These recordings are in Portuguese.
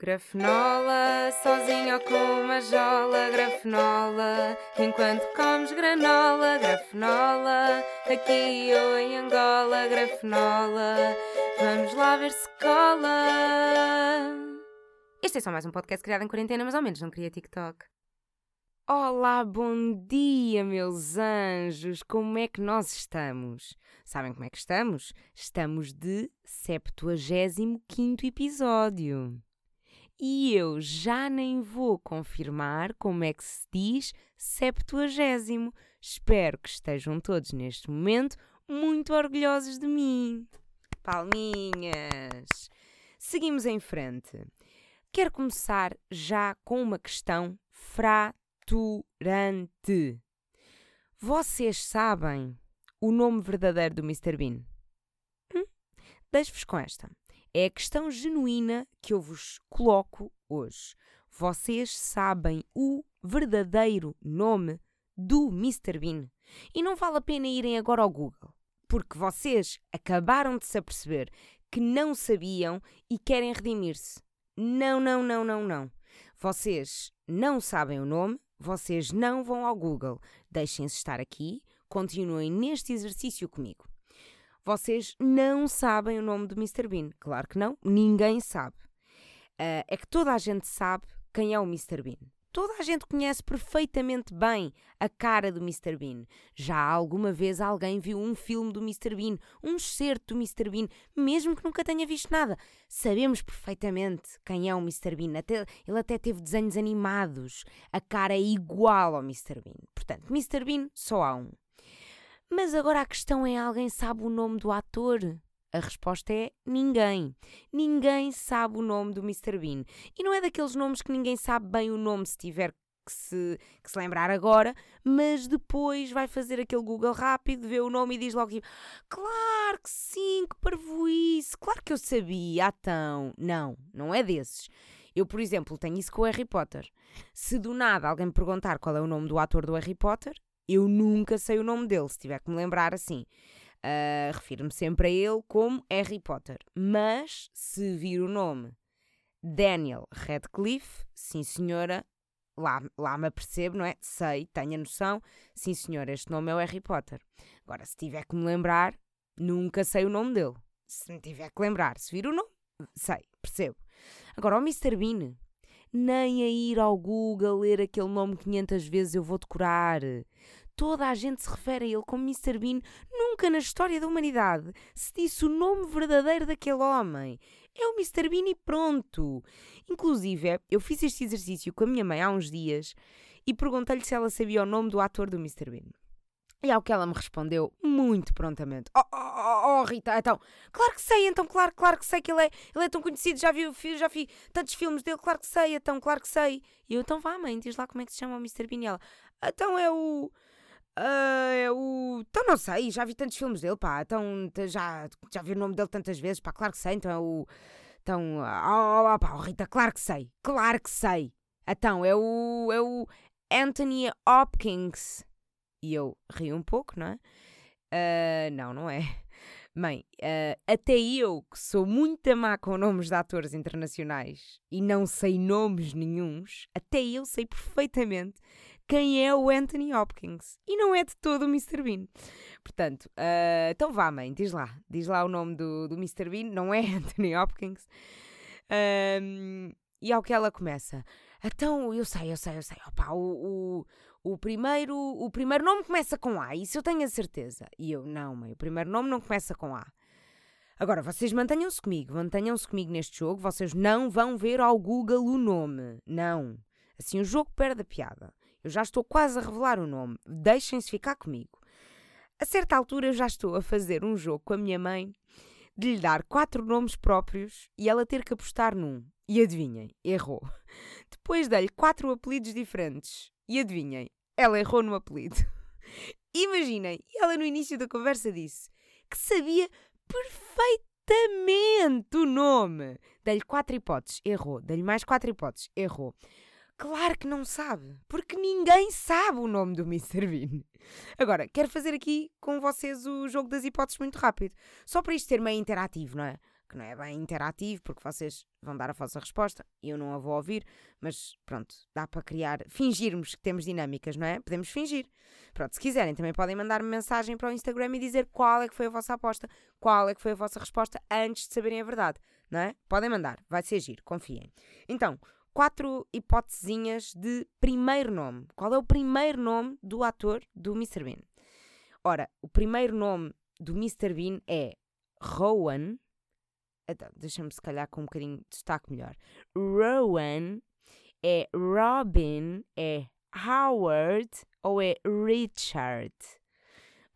Grafenola, sozinho ou com uma jola, grafenola, enquanto comes granola, grafenola, aqui ou em Angola, grafenola, vamos lá ver se cola. Este é só mais um podcast criado em quarentena, mas ao menos não queria TikTok. Olá, bom dia, meus anjos! Como é que nós estamos? Sabem como é que estamos? Estamos de 75 episódio. E eu já nem vou confirmar como é que se diz septuagésimo. Espero que estejam todos neste momento muito orgulhosos de mim. Palminhas! Seguimos em frente. Quero começar já com uma questão fraturante. Vocês sabem o nome verdadeiro do Mr. Bean? Hum? Deixo-vos com esta. É a questão genuína que eu vos coloco hoje. Vocês sabem o verdadeiro nome do Mr. Bean? E não vale a pena irem agora ao Google, porque vocês acabaram de se aperceber que não sabiam e querem redimir-se. Não, não, não, não, não. Vocês não sabem o nome, vocês não vão ao Google. Deixem-se estar aqui, continuem neste exercício comigo. Vocês não sabem o nome do Mr. Bean. Claro que não, ninguém sabe. Uh, é que toda a gente sabe quem é o Mr. Bean. Toda a gente conhece perfeitamente bem a cara do Mr. Bean. Já alguma vez alguém viu um filme do Mr. Bean, um excerto do Mr. Bean, mesmo que nunca tenha visto nada. Sabemos perfeitamente quem é o Mr. Bean. Até, ele até teve desenhos animados. A cara é igual ao Mr. Bean. Portanto, Mr. Bean só há um. Mas agora a questão é: alguém sabe o nome do ator? A resposta é ninguém. Ninguém sabe o nome do Mr. Bean. E não é daqueles nomes que ninguém sabe bem o nome se tiver que se, que se lembrar agora, mas depois vai fazer aquele Google rápido, vê o nome e diz logo tipo, claro que sim, que parvoíce, claro que eu sabia, então. Não, não é desses. Eu, por exemplo, tenho isso com o Harry Potter. Se do nada alguém me perguntar qual é o nome do ator do Harry Potter, eu nunca sei o nome dele, se tiver que me lembrar assim. Uh, Refiro-me sempre a ele como Harry Potter. Mas se vir o nome Daniel Radcliffe, sim senhora, lá, lá me apercebo, não é? Sei, tenho a noção, sim senhora, este nome é o Harry Potter. Agora, se tiver que me lembrar, nunca sei o nome dele. Se me tiver que lembrar, se vir o nome, sei, percebo. Agora, o Mr. Bean, nem a ir ao Google ler aquele nome 500 vezes eu vou decorar. Toda a gente se refere a ele como Mr. Bean. Nunca na história da humanidade se disse o nome verdadeiro daquele homem. É o Mr. Bean e pronto. Inclusive, eu fiz este exercício com a minha mãe há uns dias e perguntei-lhe se ela sabia o nome do ator do Mr. Bean. E ao que ela me respondeu, muito prontamente: Oh, oh, oh, oh, Rita, então, claro que sei, então, claro, claro que sei que ele é, ele é tão conhecido, já vi, já vi tantos filmes dele, claro que sei, então, claro que sei. E eu, então vá, mãe, diz lá como é que se chama o Mr. Bean. E ela, então é o. Uh, é o. Então não sei, já vi tantos filmes dele, pá. Então já, já vi o nome dele tantas vezes, pá. Claro que sei, então é o. Então. Oh, oh, pá, oh, Rita, claro que sei, claro que sei. Então é o. É o Anthony Hopkins. E eu ri um pouco, não é? Uh, não, não é. Bem, uh, até eu, que sou muito má com nomes de atores internacionais e não sei nomes nenhuns, até eu sei perfeitamente quem é o Anthony Hopkins. E não é de todo o Mr. Bean. Portanto, uh, então vá, mãe, diz lá. Diz lá o nome do, do Mr. Bean. Não é Anthony Hopkins. Um, e ao que ela começa. Então, eu sei, eu sei, eu sei. Opa, o, o, o, primeiro, o primeiro nome começa com A. Isso eu tenho a certeza. E eu, não, mãe, o primeiro nome não começa com A. Agora, vocês mantenham-se comigo, mantenham-se comigo neste jogo. Vocês não vão ver ao Google o nome. Não. Assim o jogo perde a piada. Eu já estou quase a revelar o nome. Deixem-se ficar comigo. A certa altura eu já estou a fazer um jogo com a minha mãe de lhe dar quatro nomes próprios e ela ter que apostar num. E adivinhem, errou. Depois dei-lhe quatro apelidos diferentes. E adivinhem, ela errou no apelido. Imaginem, ela no início da conversa disse que sabia perfeitamente o nome. Dei-lhe quatro hipóteses, errou. Dei-lhe mais quatro hipóteses, errou. Claro que não sabe, porque ninguém sabe o nome do Mr. Bean. Agora, quero fazer aqui com vocês o jogo das hipóteses muito rápido, só para isto ser meio interativo, não é? que não é bem interativo, porque vocês vão dar a vossa resposta e eu não a vou ouvir, mas pronto, dá para criar, fingirmos que temos dinâmicas, não é? Podemos fingir. Pronto, se quiserem, também podem mandar-me mensagem para o Instagram e dizer qual é que foi a vossa aposta, qual é que foi a vossa resposta antes de saberem a verdade, não é? Podem mandar, vai ser giro, confiem. Então, quatro hipotesinhas de primeiro nome. Qual é o primeiro nome do ator do Mr. Bean? Ora, o primeiro nome do Mr. Bean é Rowan. Então, deixa-me se calhar com um bocadinho de destaque melhor. Rowan é Robin, é Howard ou é Richard?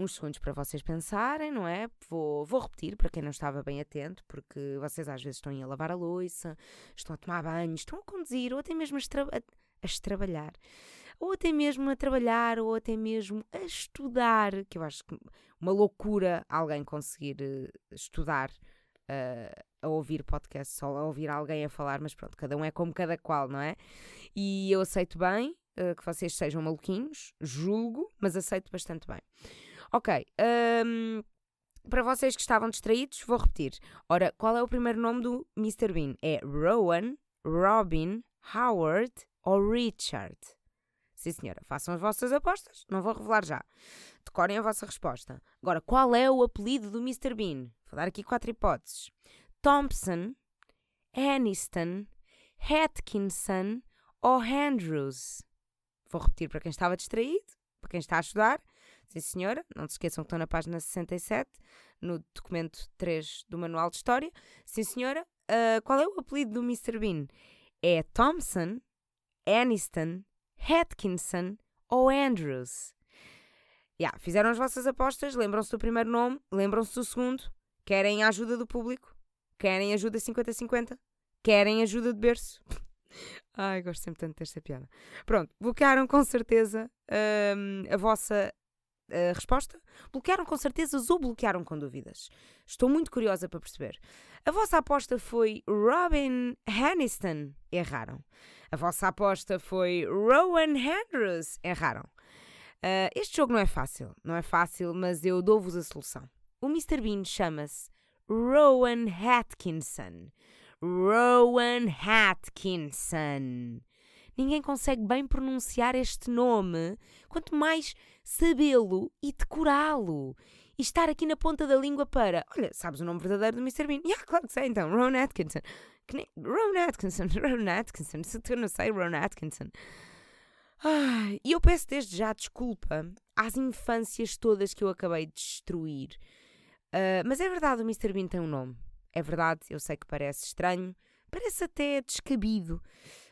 Uns segundos para vocês pensarem, não é? Vou, vou repetir para quem não estava bem atento, porque vocês às vezes estão a lavar a louça, estão a tomar banho, estão a conduzir ou até mesmo a, estra a, trabalhar ou até mesmo a trabalhar, ou até mesmo a estudar, que eu acho que uma loucura alguém conseguir uh, estudar uh, a ouvir podcast, só a ouvir alguém a falar, mas pronto, cada um é como cada qual, não é? E eu aceito bem uh, que vocês sejam maluquinhos, julgo, mas aceito bastante bem. Ok, um, para vocês que estavam distraídos, vou repetir. Ora, qual é o primeiro nome do Mr. Bean? É Rowan, Robin, Howard ou Richard? Sim, senhora. Façam as vossas apostas. Não vou revelar já. Decorem a vossa resposta. Agora, qual é o apelido do Mr. Bean? Vou dar aqui quatro hipóteses: Thompson, Aniston, Atkinson ou Andrews. Vou repetir para quem estava distraído, para quem está a estudar. Sim, senhora. Não se esqueçam que estão na página 67, no documento 3 do Manual de História. Sim, senhora. Uh, qual é o apelido do Mr. Bean? É Thompson, Aniston, Atkinson ou Andrews? Yeah, fizeram as vossas apostas, lembram-se do primeiro nome, lembram-se do segundo, querem a ajuda do público, querem ajuda 50-50, querem ajuda de berço. Ai, gosto sempre tanto desta piada. Pronto, bloquearam com certeza hum, a vossa uh, resposta? Bloquearam com certezas ou bloquearam com dúvidas? Estou muito curiosa para perceber. A vossa aposta foi Robin Aniston. Erraram. A vossa aposta foi Rowan Andrews. Erraram. Uh, este jogo não é fácil, não é fácil, mas eu dou-vos a solução. O Mr. Bean chama-se Rowan Atkinson. Rowan Atkinson. Ninguém consegue bem pronunciar este nome, quanto mais sabê-lo e decorá-lo. E estar aqui na ponta da língua para. Olha, sabes o nome verdadeiro do Mr. Bean? Yeah, claro que sei então, Rowan Atkinson. Nem... Ron Atkinson, Ron Atkinson, se tu não sei, Ron Atkinson. e eu peço desde já desculpa às infâncias todas que eu acabei de destruir. Uh, mas é verdade, o Mr. Bean tem um nome. É verdade, eu sei que parece estranho, parece até descabido,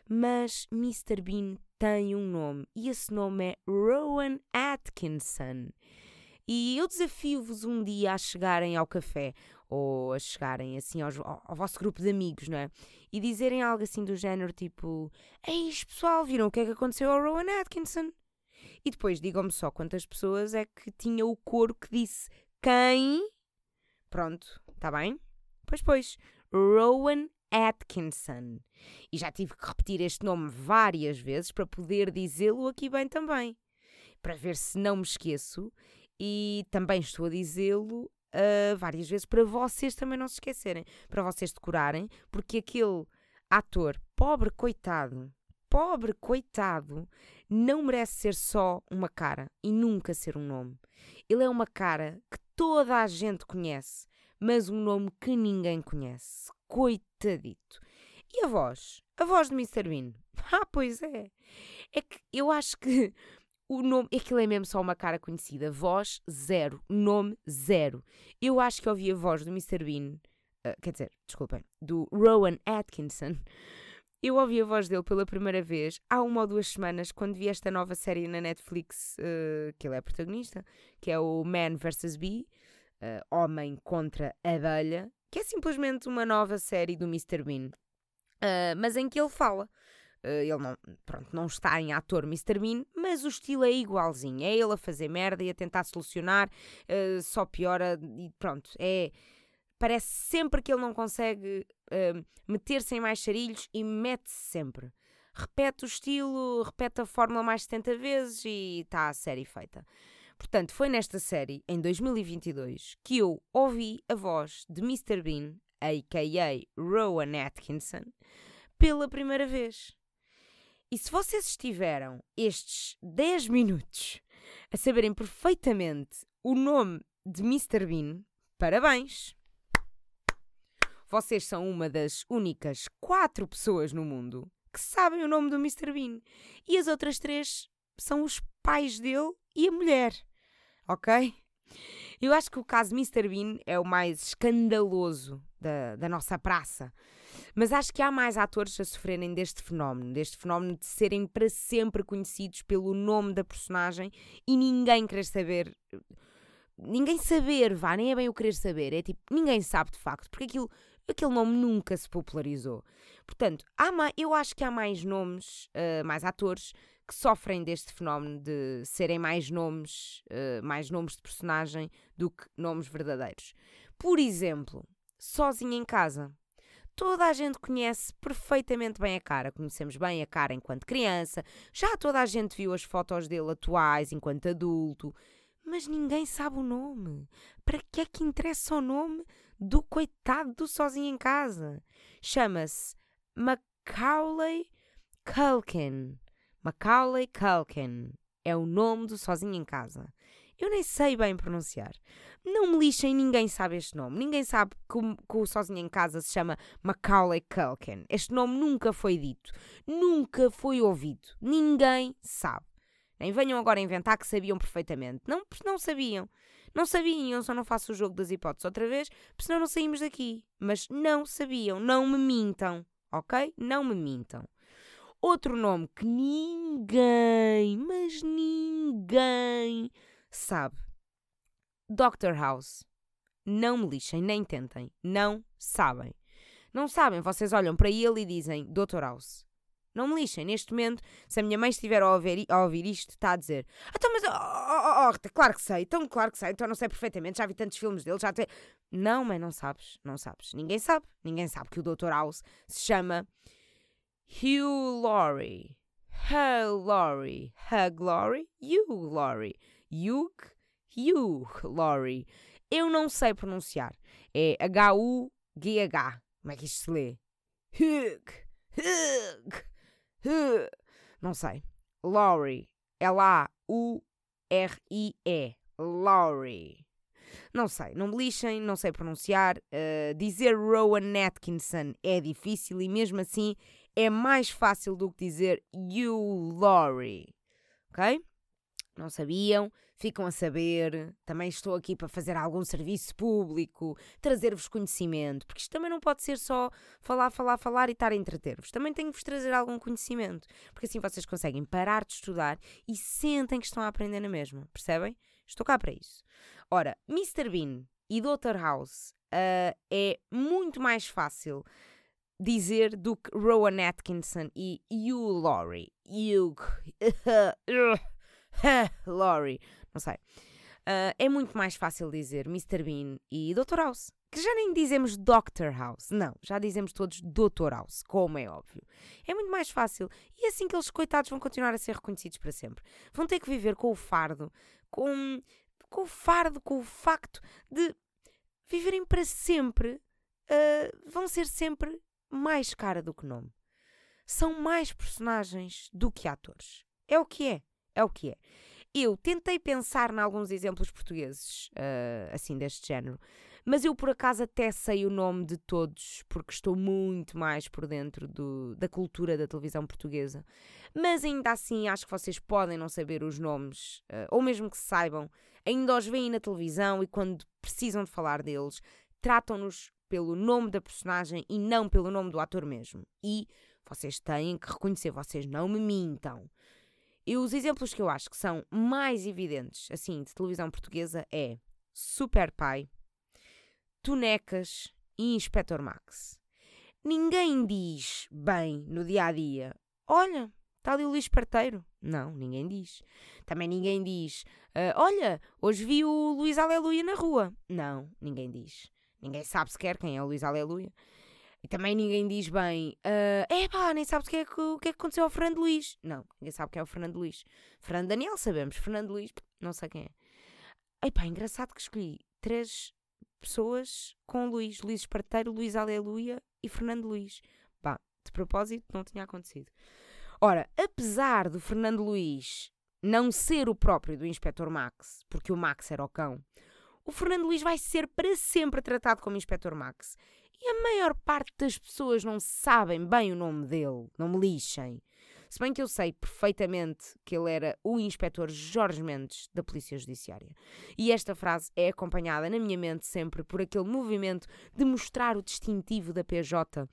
mas Mr. Bean tem um nome e esse nome é Rowan Atkinson. E eu desafio-vos um dia a chegarem ao café ou a chegarem assim aos, ao, ao, vosso grupo de amigos, não é? E dizerem algo assim do género tipo: Eis pessoal, viram o que é que aconteceu ao Rowan Atkinson? E depois digam-me só quantas pessoas é que tinha o coro que disse quem. Pronto, está bem? Pois, pois, Rowan Atkinson. E já tive que repetir este nome várias vezes para poder dizê-lo aqui bem também. Para ver se não me esqueço. E também estou a dizê-lo uh, várias vezes para vocês também não se esquecerem, para vocês decorarem, porque aquele ator, pobre coitado, pobre coitado, não merece ser só uma cara e nunca ser um nome. Ele é uma cara que toda a gente conhece, mas um nome que ninguém conhece. Coitadito. E a voz? A voz de Mr. Bean? Ah, pois é. É que eu acho que o nome, aquilo é mesmo só uma cara conhecida. Voz zero, nome zero. Eu acho que ouvi a voz do Mr. Bean, uh, quer dizer, desculpem, do Rowan Atkinson. Eu ouvi a voz dele pela primeira vez há uma ou duas semanas, quando vi esta nova série na Netflix, uh, que ele é protagonista, que é o Man vs. Bee, uh, Homem contra Abelha, que é simplesmente uma nova série do Mr. Bean, mas em que ele fala Uh, ele não, pronto, não está em ator Mr. Bean, mas o estilo é igualzinho. É ele a fazer merda e a tentar solucionar, uh, só piora e pronto. É, parece sempre que ele não consegue uh, meter-se em mais charilhos e mete-se sempre. Repete o estilo, repete a fórmula mais 70 vezes e está a série feita. Portanto, foi nesta série, em 2022, que eu ouvi a voz de Mr. Bean a.k.a. Rowan Atkinson, pela primeira vez. E se vocês estiveram estes 10 minutos a saberem perfeitamente o nome de Mr. Bean, parabéns! Vocês são uma das únicas quatro pessoas no mundo que sabem o nome do Mr. Bean. E as outras três são os pais dele e a mulher. Ok? Eu acho que o caso Mr. Bean é o mais escandaloso da, da nossa praça. Mas acho que há mais atores a sofrerem deste fenómeno, deste fenómeno de serem para sempre conhecidos pelo nome da personagem e ninguém querer saber. Ninguém saber, vá, nem é bem o querer saber, é tipo, ninguém sabe de facto, porque aquilo, aquele nome nunca se popularizou. Portanto, há mais, eu acho que há mais nomes, uh, mais atores que sofrem deste fenómeno de serem mais nomes, uh, mais nomes de personagem do que nomes verdadeiros. Por exemplo, Sozinho em Casa. Toda a gente conhece perfeitamente bem a cara. Conhecemos bem a cara enquanto criança, já toda a gente viu as fotos dele atuais enquanto adulto, mas ninguém sabe o nome. Para que é que interessa o nome do coitado do Sozinho em Casa? Chama-se Macaulay Culkin. Macaulay Culkin é o nome do Sozinho em Casa. Eu nem sei bem pronunciar. Não me lixem, ninguém sabe este nome. Ninguém sabe que o, Sozinho em Casa se chama Macaulay Culkin. Este nome nunca foi dito. Nunca foi ouvido. Ninguém sabe. Nem venham agora inventar que sabiam perfeitamente. Não, não sabiam. Não sabiam, só não faço o jogo das hipóteses outra vez, porque senão não saímos daqui. Mas não sabiam, não me mintam, ok? Não me mintam. Outro nome que ninguém, mas ninguém sabe. Dr. House. Não me lixem, nem tentem. Não sabem. Não sabem, vocês olham para ele e dizem Dr. House. Não me lixem, neste momento, se a minha mãe estiver a ouvir, a ouvir isto, está a dizer: Então, mas, oh, oh, oh, oh, claro que sei, então, claro que sei, então não sei perfeitamente, já vi tantos filmes dele, já te. Não, mãe, não sabes, não sabes. Ninguém sabe, ninguém sabe que o Dr. House se chama Hugh Laurie. Hugh Laurie. Hugh Laurie? Hugh Laurie. Hugh, Hugh Laurie. Eu não sei pronunciar. É H-U-G-H. Como é que isto se lê? Hugh. Hugh. Hugh. Não sei. Laurie. L-A-U-R-I-E. Laurie. Não sei, não me lixem, não sei pronunciar. Uh, dizer Rowan Atkinson é difícil e mesmo assim é mais fácil do que dizer You Laurie. Ok? Não sabiam? Ficam a saber. Também estou aqui para fazer algum serviço público, trazer-vos conhecimento, porque isto também não pode ser só falar, falar, falar e estar a entreter-vos. Também tenho que vos trazer algum conhecimento, porque assim vocês conseguem parar de estudar e sentem que estão a aprender na mesma. Percebem? Estou cá para isso. Ora, Mr. Bean e Dr. House uh, é muito mais fácil dizer do que Rowan Atkinson e Hugh Laurie. Hugh. Laurie. Não sei. Uh, é muito mais fácil dizer Mr. Bean e Dr. House. Que já nem dizemos Dr. House. Não, já dizemos todos Dr. House, como é óbvio. É muito mais fácil. E assim que eles, coitados, vão continuar a ser reconhecidos para sempre. Vão ter que viver com o fardo, com, com o fardo, com o facto de viverem para sempre. Uh, vão ser sempre mais cara do que nome. São mais personagens do que atores. É o que é. É o que é. Eu tentei pensar em alguns exemplos portugueses, uh, assim, deste género, mas eu por acaso até sei o nome de todos, porque estou muito mais por dentro do, da cultura da televisão portuguesa. Mas ainda assim, acho que vocês podem não saber os nomes, uh, ou mesmo que saibam, ainda os veem na televisão e quando precisam de falar deles, tratam-nos pelo nome da personagem e não pelo nome do ator mesmo. E vocês têm que reconhecer, vocês não me mintam. E os exemplos que eu acho que são mais evidentes, assim, de televisão portuguesa é Super Pai, Tonecas e Inspector Max. Ninguém diz bem no dia a dia: olha, está ali o Luís Parteiro. Não, ninguém diz. Também ninguém diz: uh, olha, hoje vi o Luís Aleluia na rua. Não, ninguém diz. Ninguém sabe sequer quem é o Luís Aleluia. E também ninguém diz bem, uh, pá, nem sabe o que, é que, o que é que aconteceu ao Fernando Luís. Não, ninguém sabe quem é o Fernando Luís. Fernando Daniel sabemos, Fernando Luís, não sei quem é. Epá, engraçado que escolhi três pessoas com Luís. Luís Esparteiro, Luís Aleluia e Fernando Luís. Pá, de propósito, não tinha acontecido. Ora, apesar do Fernando Luís não ser o próprio do Inspector Max, porque o Max era o cão, o Fernando Luís vai ser para sempre tratado como Inspector Max. E a maior parte das pessoas não sabem bem o nome dele, não me lixem. Se bem que eu sei perfeitamente que ele era o inspetor Jorge Mendes da Polícia Judiciária. E esta frase é acompanhada na minha mente sempre por aquele movimento de mostrar o distintivo da PJ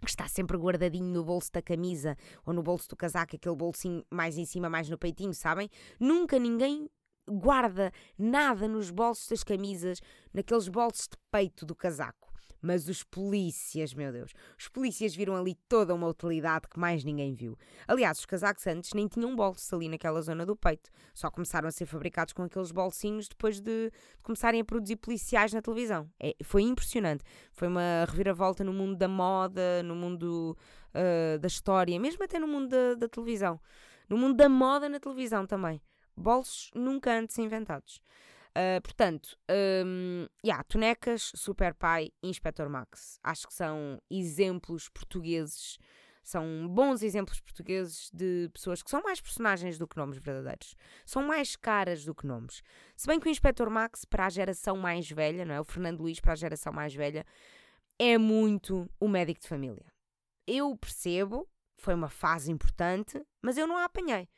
que está sempre guardadinho no bolso da camisa ou no bolso do casaco, aquele bolsinho mais em cima, mais no peitinho, sabem? Nunca ninguém guarda nada nos bolsos das camisas, naqueles bolsos de peito do casaco. Mas os polícias, meu Deus, os polícias viram ali toda uma utilidade que mais ninguém viu. Aliás, os casacos antes nem tinham bolsos ali naquela zona do peito. Só começaram a ser fabricados com aqueles bolsinhos depois de, começarem a produzir policiais na televisão. É, foi impressionante. Foi uma reviravolta no mundo da moda, no mundo uh, da história, mesmo até no mundo da, da televisão. No mundo da moda na televisão também. Bolsos nunca antes inventados. Uh, portanto, um, yeah, Tonecas, Super Pai e Inspector Max. Acho que são exemplos portugueses, são bons exemplos portugueses de pessoas que são mais personagens do que nomes verdadeiros. São mais caras do que nomes. Se bem que o Inspector Max, para a geração mais velha, não é? O Fernando Luís, para a geração mais velha, é muito o médico de família. Eu percebo, foi uma fase importante, mas eu não a apanhei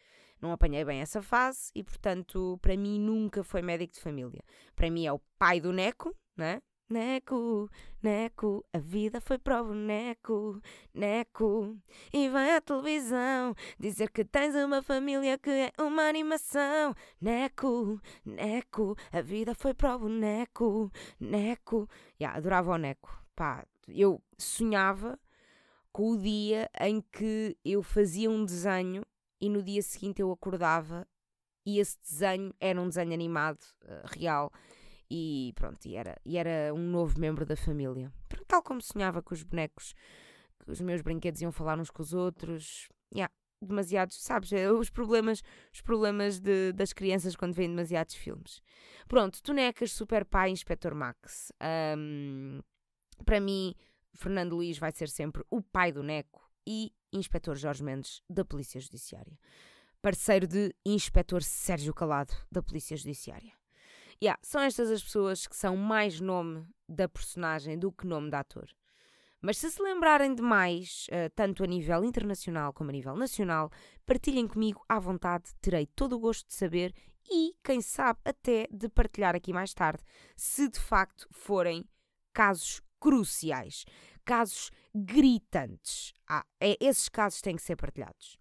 não apanhei bem essa fase e, portanto, para mim nunca foi médico de família. Para mim é o pai do Neco, né? Neco, Neco, a vida foi para o boneco, Neco. E vai à televisão dizer que tens uma família que é uma animação, Neco, Neco, a vida foi para o boneco, Neco. Yeah, adorava o Neco. Pá, eu sonhava com o dia em que eu fazia um desenho e no dia seguinte eu acordava e esse desenho era um desenho animado uh, real e pronto, e era, e era um novo membro da família. Tal como sonhava com os bonecos, que os meus brinquedos iam falar uns com os outros. Yeah, demasiados, sabes? Eh, os problemas, os problemas de, das crianças quando veem demasiados filmes. Pronto, Tonecas, Super Pai, Inspector Max. Um, para mim, Fernando Luís vai ser sempre o pai do Neco e Inspetor Jorge Mendes, da Polícia Judiciária. Parceiro de Inspetor Sérgio Calado, da Polícia Judiciária. Yeah, são estas as pessoas que são mais nome da personagem do que nome da ator. Mas se se lembrarem de mais, uh, tanto a nível internacional como a nível nacional, partilhem comigo à vontade, terei todo o gosto de saber e, quem sabe, até de partilhar aqui mais tarde, se de facto forem casos cruciais casos gritantes. Ah, é, esses casos têm que ser partilhados.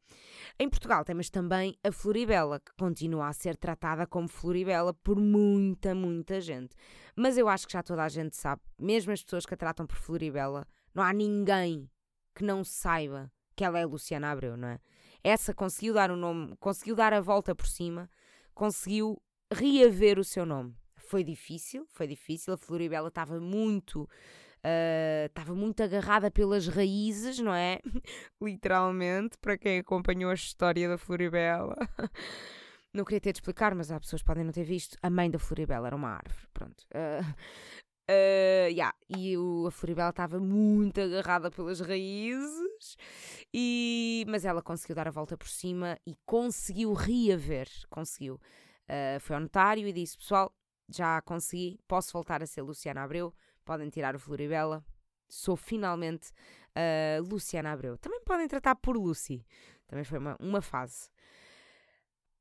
Em Portugal temos também a Floribela, que continua a ser tratada como Floribela por muita, muita gente. Mas eu acho que já toda a gente sabe, mesmo as pessoas que a tratam por Floribela, não há ninguém que não saiba que ela é Luciana Abreu, não é? Essa conseguiu dar o nome, conseguiu dar a volta por cima, conseguiu reaver o seu nome. Foi difícil, foi difícil. A Floribela estava muito estava uh, muito agarrada pelas raízes, não é? Literalmente, para quem acompanhou a história da Floribela. não queria ter de explicar, mas há pessoas que podem não ter visto. A mãe da Floribela era uma árvore, pronto. Uh, uh, yeah. E o, a Floribela estava muito agarrada pelas raízes, e, mas ela conseguiu dar a volta por cima e conseguiu reaver. Conseguiu. Uh, foi ao notário e disse: Pessoal, já consegui, posso voltar a ser Luciana Abreu podem tirar o Floribela. Sou finalmente uh, Luciana Abreu. Também podem tratar por Lucy. Também foi uma, uma fase.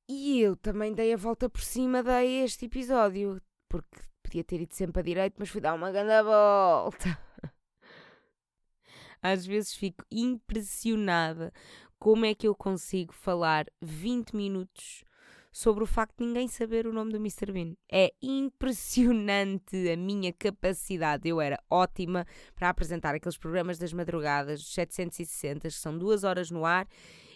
E eu também dei a volta por cima a este episódio. Porque podia ter ido sempre a direito, mas fui dar uma grande volta. Às vezes fico impressionada como é que eu consigo falar 20 minutos sobre o facto de ninguém saber o nome do Mr. Bean. É impressionante a minha capacidade. Eu era ótima para apresentar aqueles programas das madrugadas, 760, que são duas horas no ar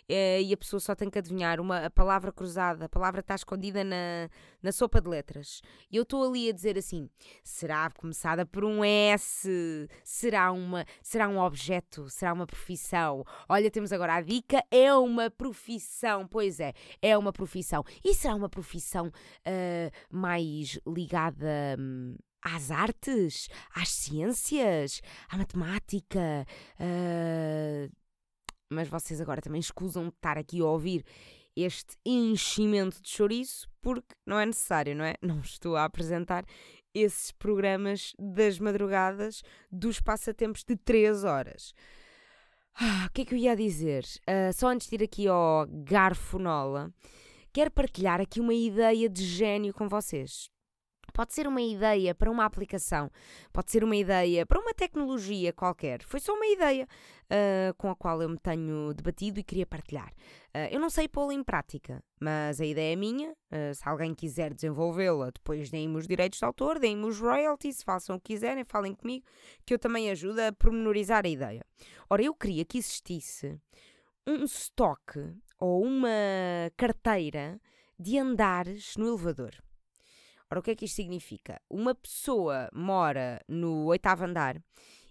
e a pessoa só tem que adivinhar uma, a palavra cruzada, a palavra está escondida na, na sopa de letras. E eu estou ali a dizer assim: será começada por um S? Será, uma, será um objeto? Será uma profissão? Olha, temos agora a dica: é uma profissão. Pois é, é uma profissão. E será uma profissão uh, mais ligada. Um, às artes, às ciências, à matemática. Uh... Mas vocês agora também escusam de estar aqui a ouvir este enchimento de chouriço, porque não é necessário, não é? Não estou a apresentar esses programas das madrugadas dos passatempos de 3 horas. Ah, o que é que eu ia dizer? Uh, só antes de ir aqui ao garfonola, quero partilhar aqui uma ideia de gênio com vocês. Pode ser uma ideia para uma aplicação, pode ser uma ideia para uma tecnologia qualquer. Foi só uma ideia uh, com a qual eu me tenho debatido e queria partilhar. Uh, eu não sei pô-la em prática, mas a ideia é minha. Uh, se alguém quiser desenvolvê-la, depois deem-me os direitos de autor, deem-me os royalties, façam o que quiserem, falem comigo, que eu também ajudo a pormenorizar a ideia. Ora, eu queria que existisse um estoque ou uma carteira de andares no elevador. Ora, o que é que isto significa? Uma pessoa mora no oitavo andar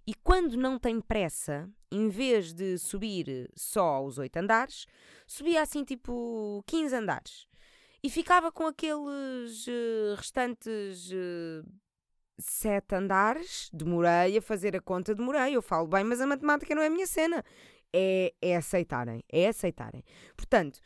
e quando não tem pressa, em vez de subir só os oito andares, subia assim tipo 15 andares. E ficava com aqueles uh, restantes uh, sete andares. Demorei a fazer a conta, demorei. Eu falo bem, mas a matemática não é a minha cena. É, é aceitarem, é aceitarem. Portanto,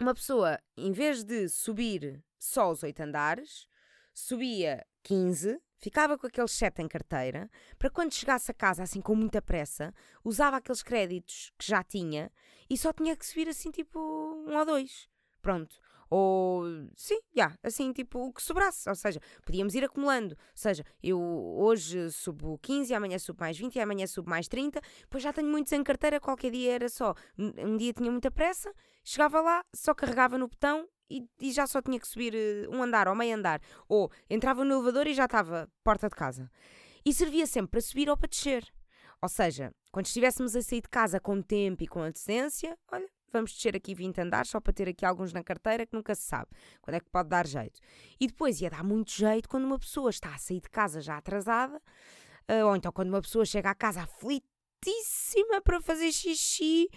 uma pessoa, em vez de subir só os oito andares, subia 15, ficava com aqueles 7 em carteira, para quando chegasse a casa assim com muita pressa, usava aqueles créditos que já tinha e só tinha que subir assim tipo um ou dois. Pronto. Ou, sim, já, yeah, assim, tipo, o que sobrasse. Ou seja, podíamos ir acumulando. Ou seja, eu hoje subo 15, amanhã subo mais 20, amanhã subo mais 30, depois já tenho muitos em carteira, qualquer dia era só. Um dia tinha muita pressa, chegava lá, só carregava no botão e, e, já só tinha que subir uh, um andar ou meio andar. Ou entrava no elevador e já estava porta de casa. E servia sempre para subir ou para descer. Ou seja, quando estivéssemos a sair de casa com tempo e com antecedência, olha, vamos descer aqui 20 andares só para ter aqui alguns na carteira que nunca se sabe quando é que pode dar jeito. E depois ia dar muito jeito quando uma pessoa está a sair de casa já atrasada, uh, ou então quando uma pessoa chega à casa aflitíssima para fazer xixi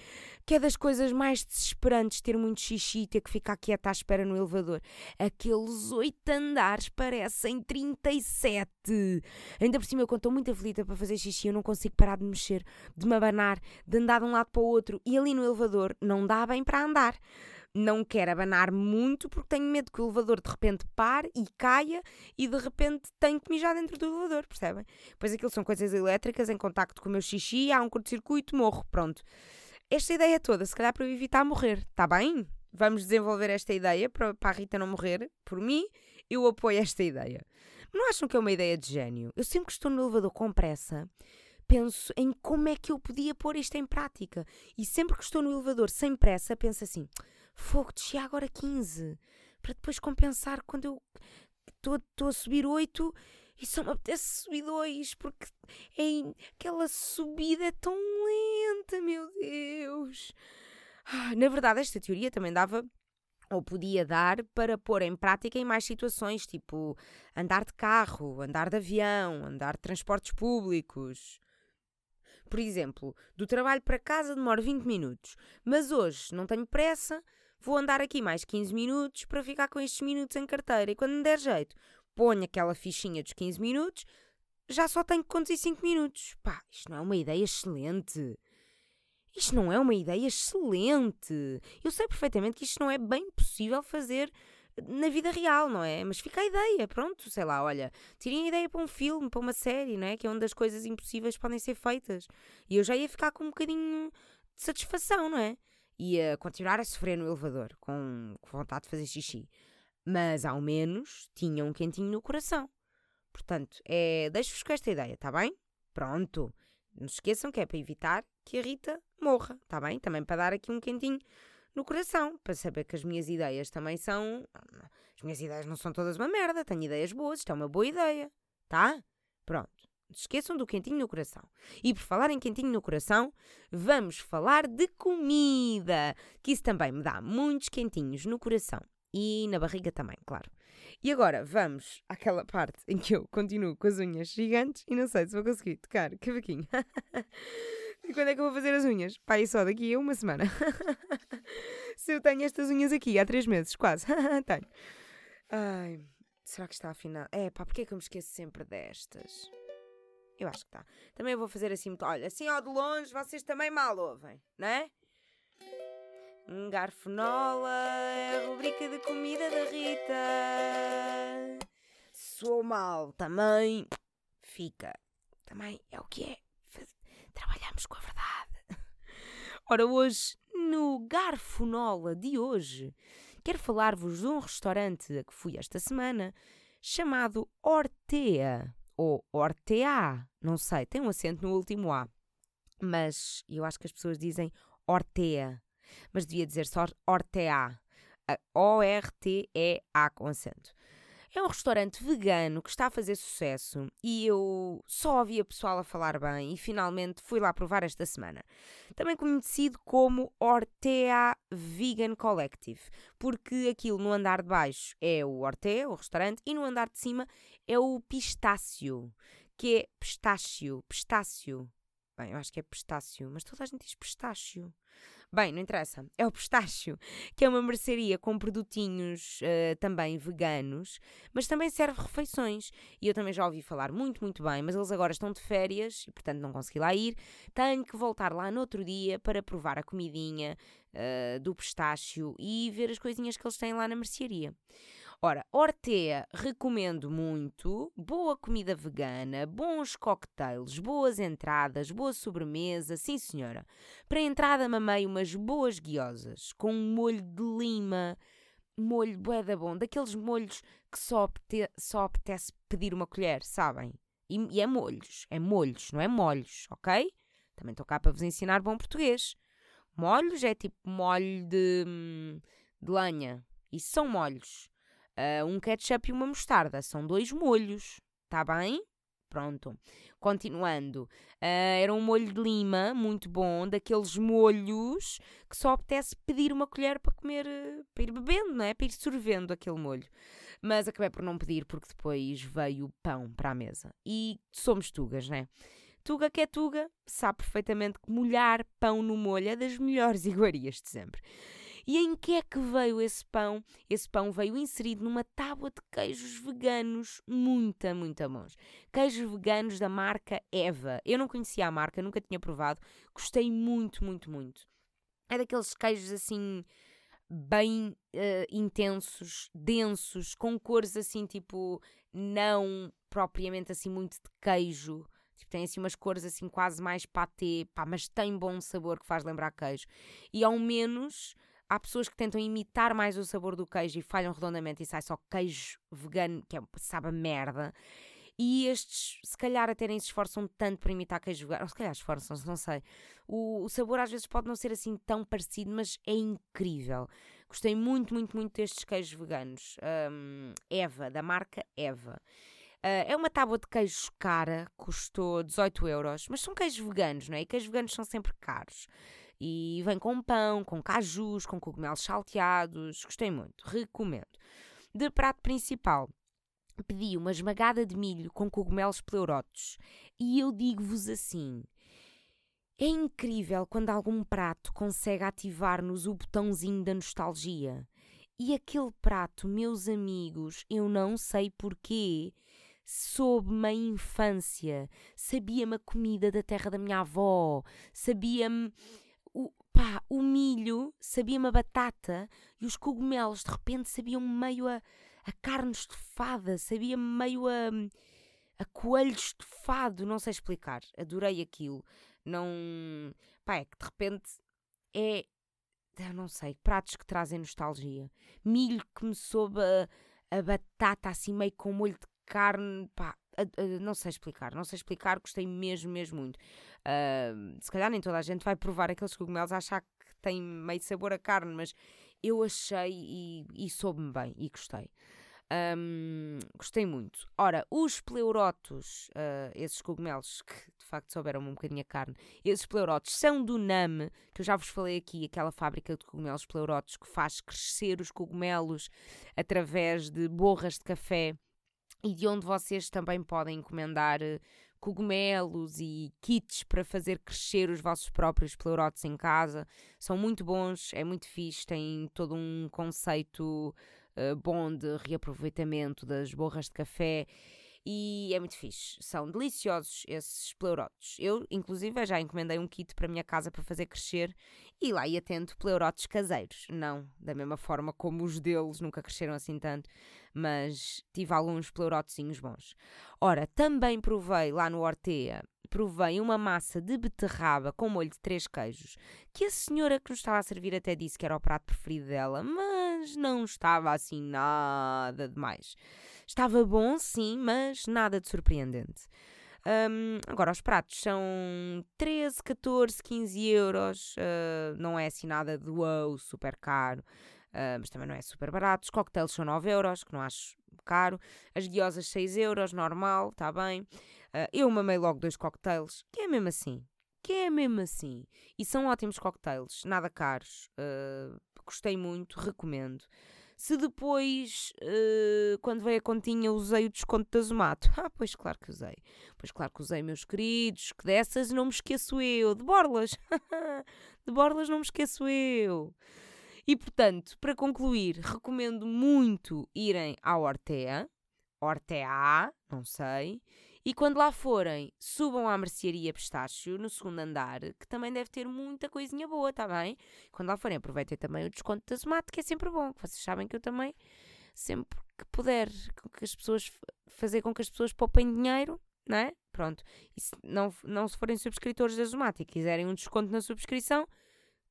que é das coisas mais desesperantes ter muito xixi e ter que ficar quieta à espera no elevador. Aqueles oito andares parecem 37. Ainda por cima, eu estou muito aflita para fazer xixi, eu não consigo parar de mexer, de me abanar, de andar de um lado para o outro. E ali no elevador não dá bem para andar. Não quero abanar muito porque tenho medo que o elevador de repente pare e caia e de repente tenho que mijar dentro do elevador, percebem? Pois aquilo são coisas elétricas em contacto com o meu xixi, há um curto-circuito, morro, pronto esta ideia toda, se calhar para eu evitar morrer, está bem? Vamos desenvolver esta ideia para, para a Rita não morrer. Por mim, eu apoio esta ideia. Não acham que é uma ideia de gênio? Eu sempre que estou no elevador com pressa, penso em como é que eu podia pôr isto em prática. E sempre que estou no elevador sem pressa, penso assim: fogo, desci agora 15. Para depois compensar quando eu estou a subir 8 e só me apetece subir dois, porque é, aquela subida é tão lenta, meu Deus. Ah, na verdade, esta teoria também dava ou podia dar para pôr em prática em mais situações, tipo andar de carro, andar de avião, andar de transportes públicos. Por exemplo, do trabalho para casa demora 20 minutos, mas hoje não tenho pressa, vou andar aqui mais 15 minutos para ficar com estes minutos em carteira e quando me der jeito, ponho aquela fichinha dos 15 minutos, já só tenho que conduzir 5 minutos. Pá, isto não é uma ideia excelente. Isto não é uma ideia excelente. Eu sei perfeitamente que isto não é bem possível fazer na vida real, não é? Mas fica a ideia, pronto, sei lá, olha, tirem a ideia para um filme, para uma série, não é? Que é onde as coisas impossíveis podem ser feitas. E eu já ia ficar com um bocadinho de satisfação, não é? Ia continuar a sofrer no elevador, com, vontade de fazer xixi mas ao menos tinha um quentinho no coração. Portanto, é, deixo-vos com esta ideia, está bem? Pronto. Não se esqueçam que é para evitar que a Rita morra, está bem? Também para dar aqui um quentinho no coração, para saber que as minhas ideias também são. As minhas ideias não são todas uma merda, tenho ideias boas, isto é uma boa ideia, tá? Pronto. Esqueçam do quentinho no coração. E por falar em quentinho no coração, vamos falar de comida, que isso também me dá muitos quentinhos no coração. E na barriga também, claro. E agora vamos àquela parte em que eu continuo com as unhas gigantes e não sei se vou conseguir tocar cavaquinho. e quando é que eu vou fazer as unhas? Pá, e só daqui a uma semana. se eu tenho estas unhas aqui há três meses, quase. tenho. Ai, Será que está afinado? É pá, porque é que eu me esqueço sempre destas? Eu acho que está. Também vou fazer assim muito. Olha, assim ao de longe, vocês também mal ouvem, não é? Garfonola é a rubrica de comida da Rita. Sou mal também. Fica. Também é o que é. Trabalhamos com a verdade. Ora, hoje, no Garfonola de hoje, quero falar-vos de um restaurante a que fui esta semana chamado Ortea. Ou Ortea, não sei, tem um acento no último A. Mas eu acho que as pessoas dizem Ortea mas devia dizer só Ortea. O-R-T-E-A com acento. É um restaurante vegano que está a fazer sucesso e eu só ouvia pessoal a falar bem e finalmente fui lá provar esta semana. Também conhecido como Ortea Vegan Collective, porque aquilo no andar de baixo é o Ortea, o restaurante, e no andar de cima é o Pistácio, que é pistácio, pistácio. Bem, eu acho que é pistácio, mas toda a gente diz pistácio. Bem, não interessa. É o Pistácio, que é uma mercearia com produtinhos uh, também veganos, mas também serve refeições. E eu também já ouvi falar muito, muito bem, mas eles agora estão de férias e, portanto, não consegui lá ir. Tenho que voltar lá no outro dia para provar a comidinha uh, do Pistácio e ver as coisinhas que eles têm lá na mercearia. Ora, Ortea recomendo muito. Boa comida vegana, bons cocktails, boas entradas, boa sobremesa, sim senhora. Para a entrada mamei umas boas guiosas, com um molho de lima, molho bué da bom, daqueles molhos que só, apete só apetece pedir uma colher, sabem? E, e é molhos, é molhos, não é molhos, ok? Também estou cá para vos ensinar bom português. Molhos é tipo molho de, hum, de lenha. Isso são molhos. Uh, um ketchup e uma mostarda. São dois molhos. Está bem? Pronto. Continuando. Uh, era um molho de lima, muito bom, daqueles molhos que só apetece pedir uma colher para comer, para ir bebendo, não é? Para ir sorvendo aquele molho. Mas acabei por não pedir porque depois veio o pão para a mesa. E somos tugas, não é? Tuga que é tuga, sabe perfeitamente que molhar pão no molho é das melhores iguarias de sempre. E em que é que veio esse pão? Esse pão veio inserido numa tábua de queijos veganos muito, muito bons. Queijos veganos da marca Eva. Eu não conhecia a marca, nunca tinha provado. Gostei muito, muito, muito. É daqueles queijos assim bem uh, intensos, densos, com cores assim tipo não propriamente assim muito de queijo. Tipo, tem assim umas cores assim quase mais patê, pá, mas tem bom sabor que faz lembrar queijo. E ao menos há pessoas que tentam imitar mais o sabor do queijo e falham redondamente e sai só queijo vegano, que é, sabe a merda. E estes, se calhar, até nem se esforçam tanto para imitar queijo vegano. Ou se calhar esforçam-se, não sei. O, o, sabor às vezes pode não ser assim tão parecido, mas é incrível. Gostei muito, muito, muito destes queijos veganos. Um, Eva, da marca Eva. Uh, é uma tábua de queijo cara, custou 18 euros, mas são queijos veganos, não é? E queijos veganos são sempre caros. E vem com pão, com cajus, com cogumelos salteados. Gostei muito, recomendo. De prato principal, pedi uma esmagada de milho com cogumelos pleurotos. E eu digo-vos assim: é incrível quando algum prato consegue ativar-nos o botãozinho da nostalgia. E aquele prato, meus amigos, eu não sei porquê, soube-me a infância, sabia-me a comida da terra da minha avó, sabia-me pá, o milho sabia-me a batata e os cogumelos de repente sabiam meio a, a carne estufada, sabia-me meio a, a coelho estufado, não sei explicar. Adorei aquilo. Não. Pá, é que de repente é. Eu não sei, pratos que trazem nostalgia. Milho que me soube a, a batata assim meio com molho de carne, pá, não sei explicar, não sei explicar, gostei mesmo, mesmo muito. Uh, se calhar nem toda a gente vai provar aqueles cogumelos, achar que tem meio sabor a carne, mas eu achei e, e soube-me bem e gostei. Um, gostei muito. Ora, os pleurotos, uh, esses cogumelos que de facto souberam um bocadinho a carne, esses pleurotos são do NAME, que eu já vos falei aqui, aquela fábrica de cogumelos pleurotos que faz crescer os cogumelos através de borras de café e de onde vocês também podem encomendar eh, cogumelos e kits para fazer crescer os vossos próprios pleurotes em casa. São muito bons, é muito fixe, têm todo um conceito uh, bom de reaproveitamento das borras de café e é muito fixe. São deliciosos esses pleurotos. Eu, inclusive, já encomendei um kit para a minha casa para fazer crescer e lá ia tendo pleurotos caseiros. Não da mesma forma como os deles nunca cresceram assim tanto, mas tive alguns pleurotezinhos bons. Ora, também provei lá no Ortea provei uma massa de beterraba com molho de três queijos, que a senhora que nos estava a servir até disse que era o prato preferido dela, mas não estava assim nada demais. Estava bom, sim, mas nada de surpreendente. Um, agora, os pratos são 13, 14, 15 euros. Uh, não é assim nada de wow, super caro. Uh, mas também não é super barato. Os coquetéis são 9 euros, que não acho caro. As guiosas 6 euros, normal, está bem. Uh, eu mamei logo dois cocktails, que é mesmo assim. Que é mesmo assim. E são ótimos cocktails, nada caros. Gostei muito, recomendo. Se depois, uh, quando veio a continha, usei o desconto da Zomato. Ah, pois claro que usei. Pois claro que usei, meus queridos, que dessas não me esqueço eu. De borlas. de borlas não me esqueço eu. E portanto, para concluir, recomendo muito irem ao Ortea. Ortea, não sei. E quando lá forem, subam à mercearia Pistácio, no segundo andar, que também deve ter muita coisinha boa, tá bem? Quando lá forem, aproveitem também o desconto da Zomato, que é sempre bom. Vocês sabem que eu também, sempre que puder, que as pessoas, fazer com que as pessoas poupem dinheiro, não é? Pronto. E se não, não se forem subscritores da Zomato e quiserem um desconto na subscrição,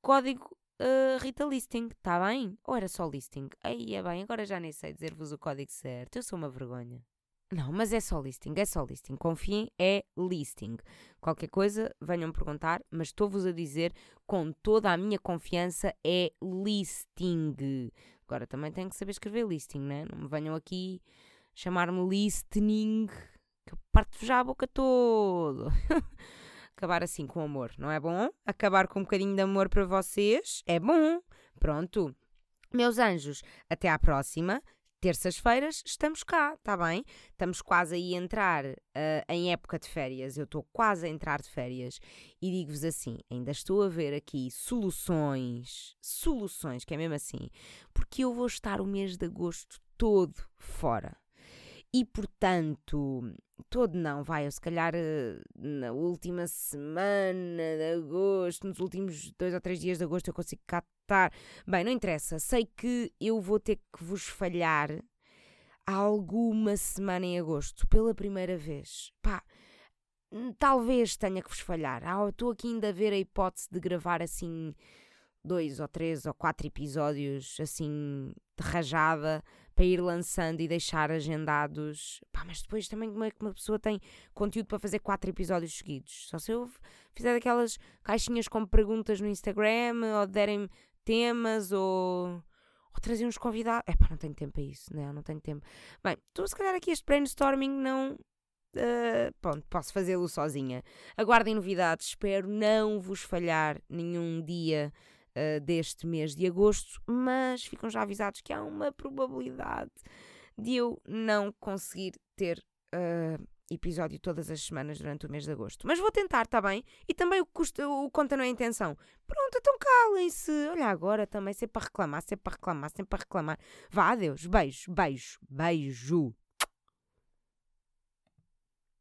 código uh, Rita Listing, tá bem? Ou era só Listing? Aí é bem, agora já nem sei dizer-vos o código certo. Eu sou uma vergonha. Não, mas é só listing, é só listing. Confiem, é listing. Qualquer coisa, venham perguntar, mas estou-vos a dizer com toda a minha confiança, é listing. Agora também tenho que saber escrever listing, né? Não me venham aqui chamar-me listening, que eu parto-vos já a boca toda. Acabar assim com amor, não é bom? Acabar com um bocadinho de amor para vocês é bom. Pronto. Meus anjos, até à próxima terças-feiras estamos cá, está bem? Estamos quase a entrar uh, em época de férias. Eu estou quase a entrar de férias e digo-vos assim: ainda estou a ver aqui soluções, soluções, que é mesmo assim, porque eu vou estar o mês de agosto todo fora. E portanto, todo não, vai, eu se calhar eh, na última semana de agosto, nos últimos dois ou três dias de agosto eu consigo cá estar. Bem, não interessa, sei que eu vou ter que vos falhar alguma semana em agosto, pela primeira vez. Pá, hum, talvez tenha que vos falhar. Ah, estou aqui ainda a ver a hipótese de gravar assim dois ou três ou quatro episódios assim de rajada para ir lançando e deixar agendados. Pá, mas depois também como é que uma pessoa tem conteúdo para fazer quatro episódios seguidos? Só se eu fizer aquelas caixinhas com perguntas no Instagram ou derem temas ou, ou trazer uns convidados. É pá, não tenho tempo para isso, não, não tenho tempo. Bem, tu se calhar aqui este brainstorming não. Uh, pronto, posso fazê-lo sozinha. Aguardem novidades, espero não vos falhar nenhum dia uh, deste mês de agosto, mas ficam já avisados que há uma probabilidade de eu não conseguir ter uh, episódio todas as semanas durante o mês de agosto. Mas vou tentar, está bem? E também o, o conta não é intenção. Pronto, então calem-se. Olha, agora também sempre para reclamar, sempre para reclamar, sempre para reclamar. Vá, adeus. Beijo, beijo, beijo.